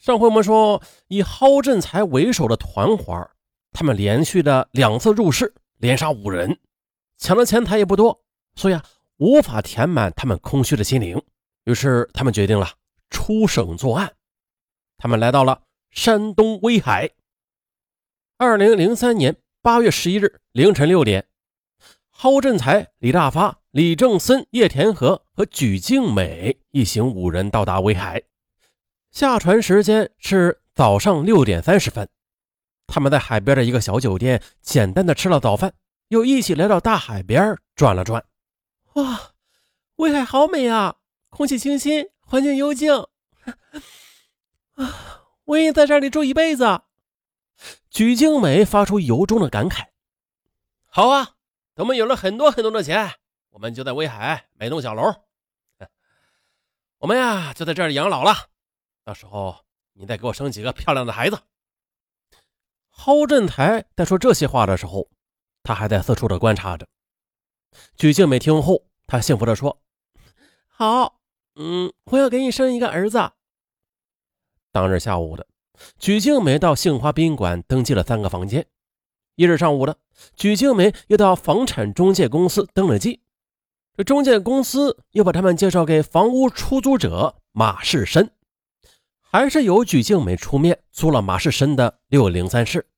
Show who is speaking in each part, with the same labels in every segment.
Speaker 1: 上回我们说，以蒿振才为首的团伙，他们连续的两次入室，连杀五人，抢的钱财也不多，所以啊，无法填满他们空虚的心灵。于是他们决定了出省作案。他们来到了山东威海。二零零三年八月十一日凌晨六点，蒿振才、李大发、李正森、叶田和和举静美一行五人到达威海。下船时间是早上六点三十分，他们在海边的一个小酒店简单的吃了早饭，又一起来到大海边转了转。哇，威海好美啊，空气清新，环境幽静。啊，我愿意在这里住一辈子。举静美发出由衷的感慨。好啊，等我们有了很多很多的钱，我们就在威海买栋小楼，我们呀就在这里养老了。到时候你再给我生几个漂亮的孩子。蒿振台在说这些话的时候，他还在四处的观察着。举静美听后，她幸福的说：“好，嗯，我要给你生一个儿子。”当日下午的，举静美到杏花宾馆登记了三个房间。一日上午的，举静美又到房产中介公司登了记。这中介公司又把他们介绍给房屋出租者马世深。还是由举静美出面租了马世深的六零三室。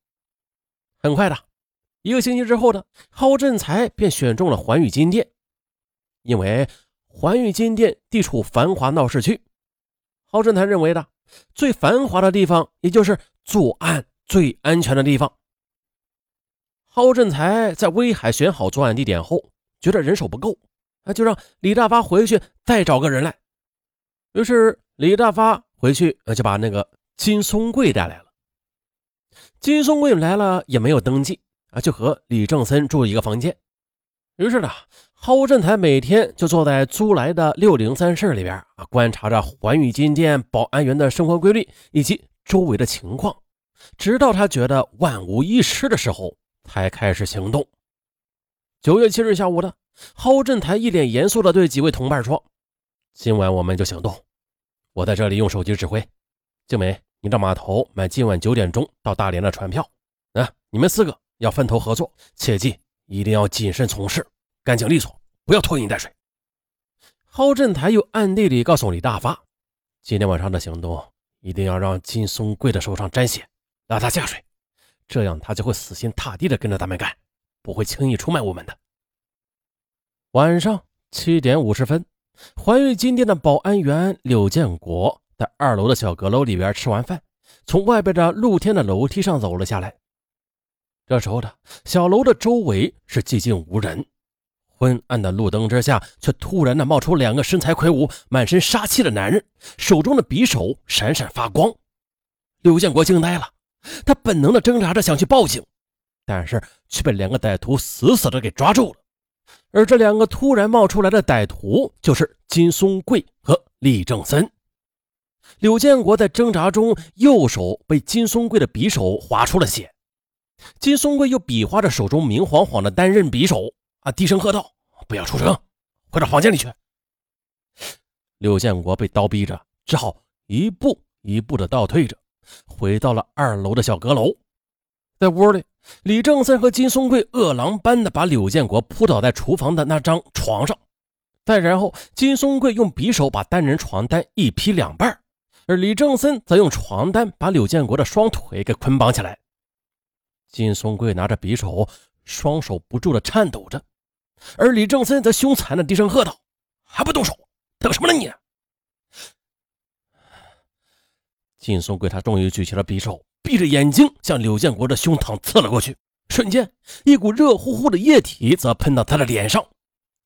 Speaker 1: 很快的一个星期之后呢，郝振才便选中了环宇金店，因为环宇金店地处繁华闹市区，郝振才认为的最繁华的地方，也就是作案最安全的地方。郝振才在威海选好作案地点后，觉得人手不够，那就让李大发回去再找个人来。于是李大发。回去就把那个金松贵带来了。金松贵来了也没有登记啊，就和李正森住一个房间。于是呢，郝振才每天就坐在租来的六零三室里边啊，观察着环宇金店保安员的生活规律以及周围的情况，直到他觉得万无一失的时候，才开始行动。九月七日下午的，郝振才一脸严肃地对几位同伴说：“今晚我们就行动。”我在这里用手机指挥，静美，你到码头买今晚九点钟到大连的船票。啊，你们四个要分头合作，切记一定要谨慎从事，干净利索，不要拖泥带水。郝振台又暗地里告诉李大发，今天晚上的行动一定要让金松贵的手上沾血，拉他下水，这样他就会死心塌地的跟着咱们干，不会轻易出卖我们的。晚上七点五十分。环玉金店的保安员柳建国在二楼的小阁楼里边吃完饭，从外边的露天的楼梯上走了下来。这时候的小楼的周围是寂静无人，昏暗的路灯之下，却突然的冒出两个身材魁梧、满身杀气的男人，手中的匕首闪闪发光。柳建国惊呆了，他本能的挣扎着想去报警，但是却被两个歹徒死死的给抓住了。而这两个突然冒出来的歹徒，就是金松贵和李正森。柳建国在挣扎中，右手被金松贵的匕首划出了血。金松贵又比划着手中明晃晃的单刃匕首，啊，低声喝道：“不要出声，回到房间里去。”柳建国被刀逼着，只好一步一步的倒退着，回到了二楼的小阁楼。在屋里，李正森和金松贵饿狼般的把柳建国扑倒在厨房的那张床上，再然后金松贵用匕首把单人床单一劈两半，而李正森则用床单把柳建国的双腿给捆绑起来。金松贵拿着匕首，双手不住的颤抖着，而李正森则凶残的低声喝道：“还不动手，等什么呢你？”金松贵他终于举起了匕首。闭着眼睛向柳建国的胸膛刺了过去，瞬间，一股热乎乎的液体则喷到他的脸上，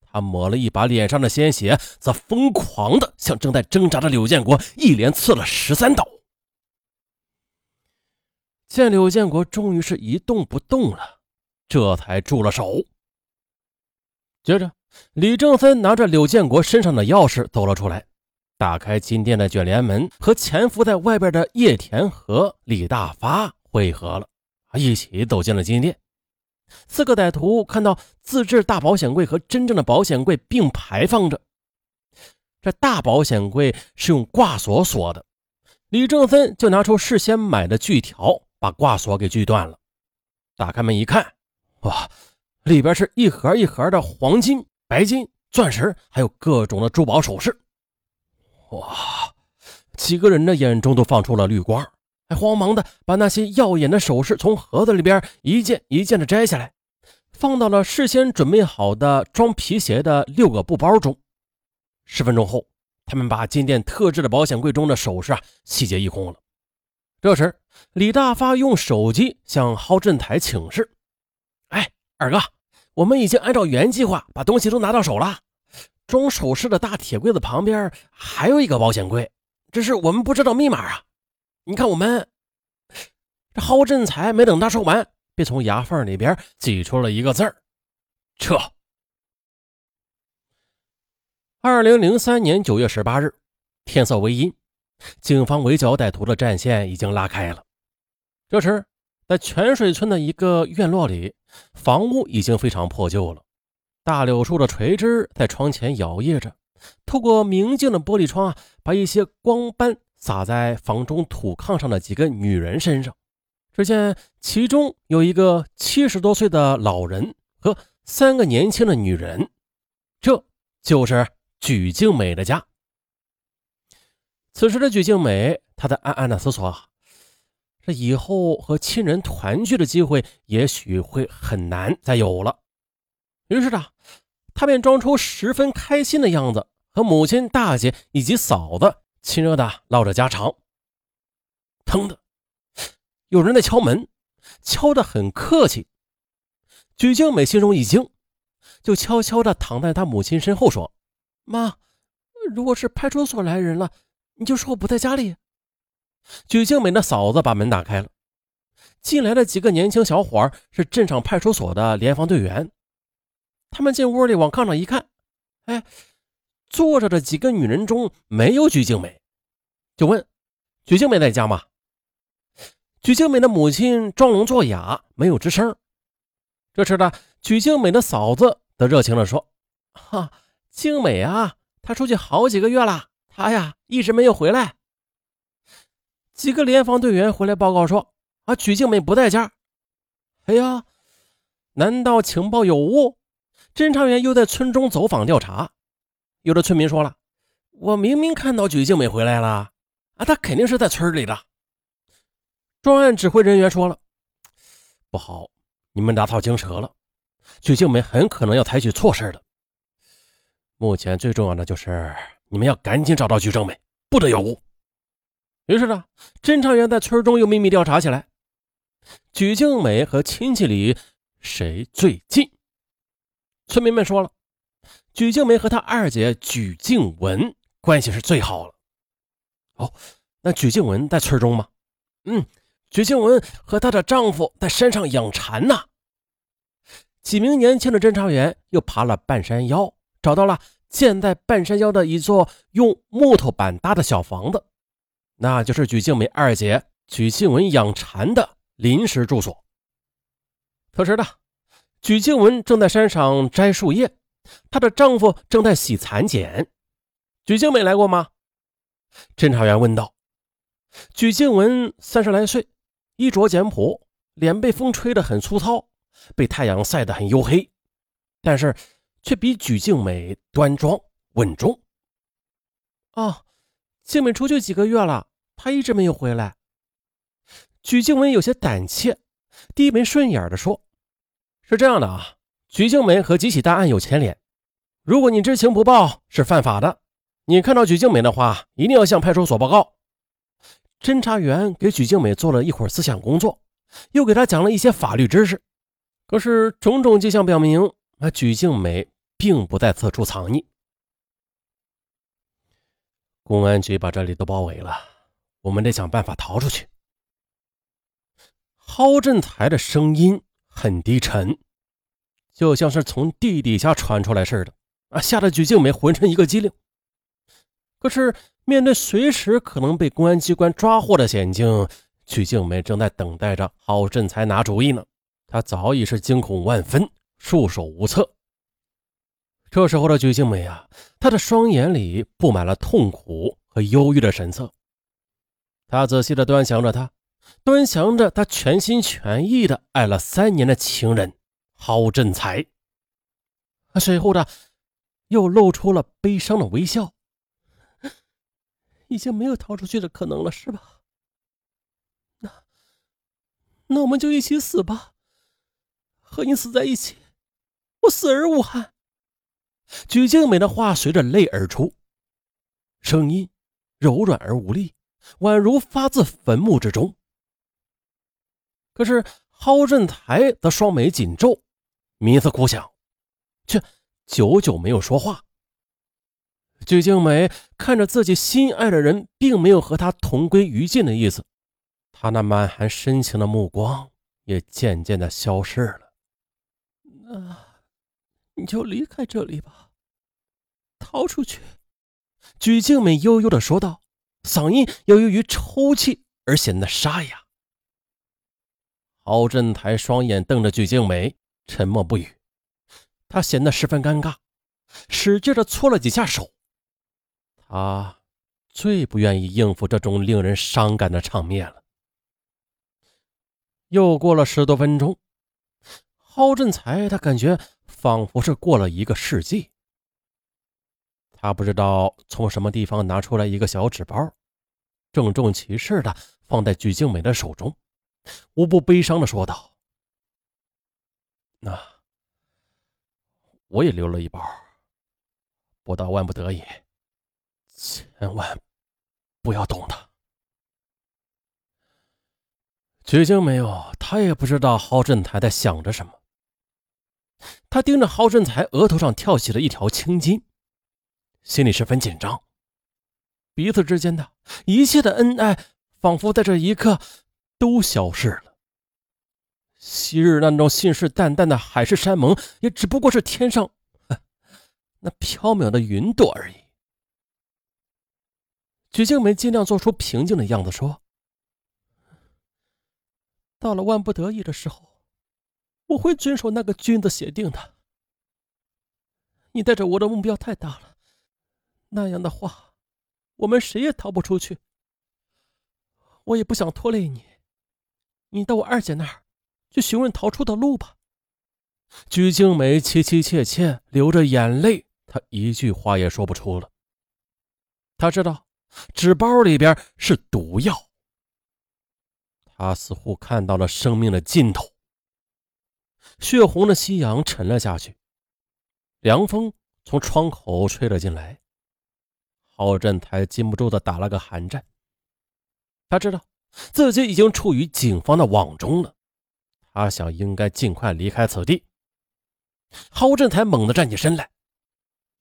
Speaker 1: 他抹了一把脸上的鲜血，则疯狂的向正在挣扎的柳建国一连刺了十三刀。见柳建国终于是一动不动了，这才住了手。接着，李正森拿着柳建国身上的钥匙走了出来。打开金店的卷帘门，和潜伏在外边的叶田和李大发会合了，一起走进了金店。四个歹徒看到自制大保险柜和真正的保险柜并排放着，这大保险柜是用挂锁锁的，李正森就拿出事先买的锯条，把挂锁给锯断了。打开门一看，哇，里边是一盒一盒的黄金、白金、钻石，还有各种的珠宝首饰。哇，几个人的眼中都放出了绿光，还慌忙的把那些耀眼的首饰从盒子里边一件一件的摘下来，放到了事先准备好的装皮鞋的六个布包中。十分钟后，他们把金店特制的保险柜中的首饰啊洗劫一空了。这时，李大发用手机向郝振台请示：“哎，二哥，我们已经按照原计划把东西都拿到手了。”装首饰的大铁柜子旁边还有一个保险柜，只是我们不知道密码啊！你看，我们这郝振才没等他说完，便从牙缝里边挤出了一个字儿：“撤。”二零零三年九月十八日，天色微阴，警方围剿歹徒的战线已经拉开了。这时，在泉水村的一个院落里，房屋已经非常破旧了。大柳树的垂枝在窗前摇曳着，透过明净的玻璃窗啊，把一些光斑洒在房中土炕上的几个女人身上。只见其中有一个七十多岁的老人和三个年轻的女人，这就是举静美的家。此时的举静美，她在暗暗的思索：这以后和亲人团聚的机会，也许会很难再有了。于是呢，他便装出十分开心的样子，和母亲、大姐以及嫂子亲热的唠着家常。腾的，有人在敲门，敲得很客气。举静美心中一惊，就悄悄地躺在她母亲身后说：“妈，如果是派出所来人了，你就说我不在家里。”举静美的嫂子把门打开了，进来的几个年轻小伙是镇上派出所的联防队员。他们进屋里，往炕上一看，哎，坐着的几个女人中没有鞠静美，就问：“鞠静美在家吗？”鞠静美的母亲装聋作哑，没有吱声。这时呢，鞠静美的嫂子则热情地说：“哈，静美啊，她出去好几个月了，她呀一直没有回来。”几个联防队员回来报告说：“啊，鞠静美不在家。”哎呀，难道情报有误？侦查员又在村中走访调查，有的村民说了：“我明明看到举静美回来了，啊，她肯定是在村里的。”专案指挥人员说了：“不好，你们打草惊蛇了，举静美很可能要采取措施的。目前最重要的就是你们要赶紧找到举静美，不得有误。”于是呢，侦查员在村中又秘密调查起来，举静美和亲戚里谁最近？村民们说了，举静梅和她二姐举静文关系是最好了。哦，那举静文在村中吗？嗯，举静文和她的丈夫在山上养蚕呢。几名年轻的侦查员又爬了半山腰，找到了建在半山腰的一座用木头板搭的小房子，那就是举静梅二姐举静文养蚕的临时住所。此时的。许静文正在山上摘树叶，她的丈夫正在洗蚕茧。许静美来过吗？侦查员问道。许静文三十来岁，衣着简朴，脸被风吹得很粗糙，被太阳晒得很黝黑，但是却比许静美端庄稳重。哦，静美出去几个月了，她一直没有回来。许静文有些胆怯，低眉顺眼的说。是这样的啊，徐静美和几起大案有牵连，如果你知情不报是犯法的。你看到许静美的话，一定要向派出所报告。侦查员给许静美做了一会儿思想工作，又给她讲了一些法律知识。可是种种迹象表明，那许静美并不在此处藏匿。公安局把这里都包围了，我们得想办法逃出去。郝振才的声音。很低沉，就像是从地底下传出来似的啊！吓得鞠静美浑身一个激灵。可是面对随时可能被公安机关抓获的险境，鞠静美正在等待着郝振才拿主意呢。她早已是惊恐万分，束手无策。这时候的鞠静美啊，她的双眼里布满了痛苦和忧郁的神色。他仔细的端详着他，端详着他全心全意的爱了三年的情人郝振才。随后的，又露出了悲伤的微笑。已经没有逃出去的可能了，是吧？那，那我们就一起死吧，和你死在一起，我死而无憾。鞠静美的话随着泪而出，声音柔软而无力，宛如发自坟墓之中。可是郝振才则双眉紧皱，冥思苦想，却久久没有说话。鞠静美看着自己心爱的人，并没有和他同归于尽的意思，他那满含深情的目光也渐渐的消失了。那，你就离开这里吧，逃出去。鞠静美悠悠的说道，嗓音又由于抽泣而显得沙哑。郝振台双眼瞪着鞠静美，沉默不语。他显得十分尴尬，使劲的搓了几下手。他最不愿意应付这种令人伤感的场面了。又过了十多分钟，郝振才他感觉仿佛是过了一个世纪。他不知道从什么地方拿出来一个小纸包，郑重其事的放在鞠静美的手中，无不悲伤的说道：“那我也留了一包，不到万不得已。”千万不要动他。曲静没有，他也不知道郝振才在想着什么。他盯着郝振才额头上跳起了一条青筋，心里十分紧张。彼此之间的一切的恩爱，仿佛在这一刻都消失了。昔日那种信誓旦旦的海誓山盟，也只不过是天上那飘渺的云朵而已。许静梅尽量做出平静的样子说：“到了万不得已的时候，我会遵守那个君子协定的。你带着我的目标太大了，那样的话，我们谁也逃不出去。我也不想拖累你，你到我二姐那儿去询问逃出的路吧。”鞠静梅凄凄切切，流着眼泪，她一句话也说不出了。她知道。纸包里边是毒药，他似乎看到了生命的尽头。血红的夕阳沉了下去，凉风从窗口吹了进来。郝振台禁不住的打了个寒战。他知道自己已经处于警方的网中了，他想应该尽快离开此地。郝振才猛地站起身来，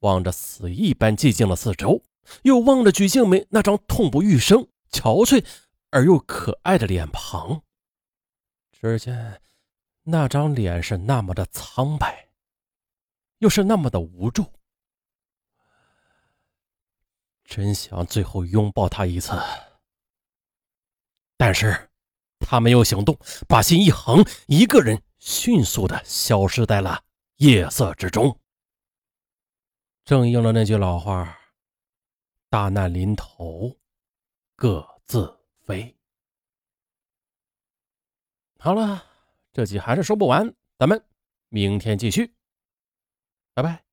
Speaker 1: 望着死一般寂静的四周。又望着曲静梅那张痛不欲生、憔悴而又可爱的脸庞，只见那张脸是那么的苍白，又是那么的无助。真想最后拥抱她一次，但是他没有行动，把心一横，一个人迅速的消失在了夜色之中。正应了那句老话。大难临头，各自飞。好了，这集还是说不完，咱们明天继续，拜拜。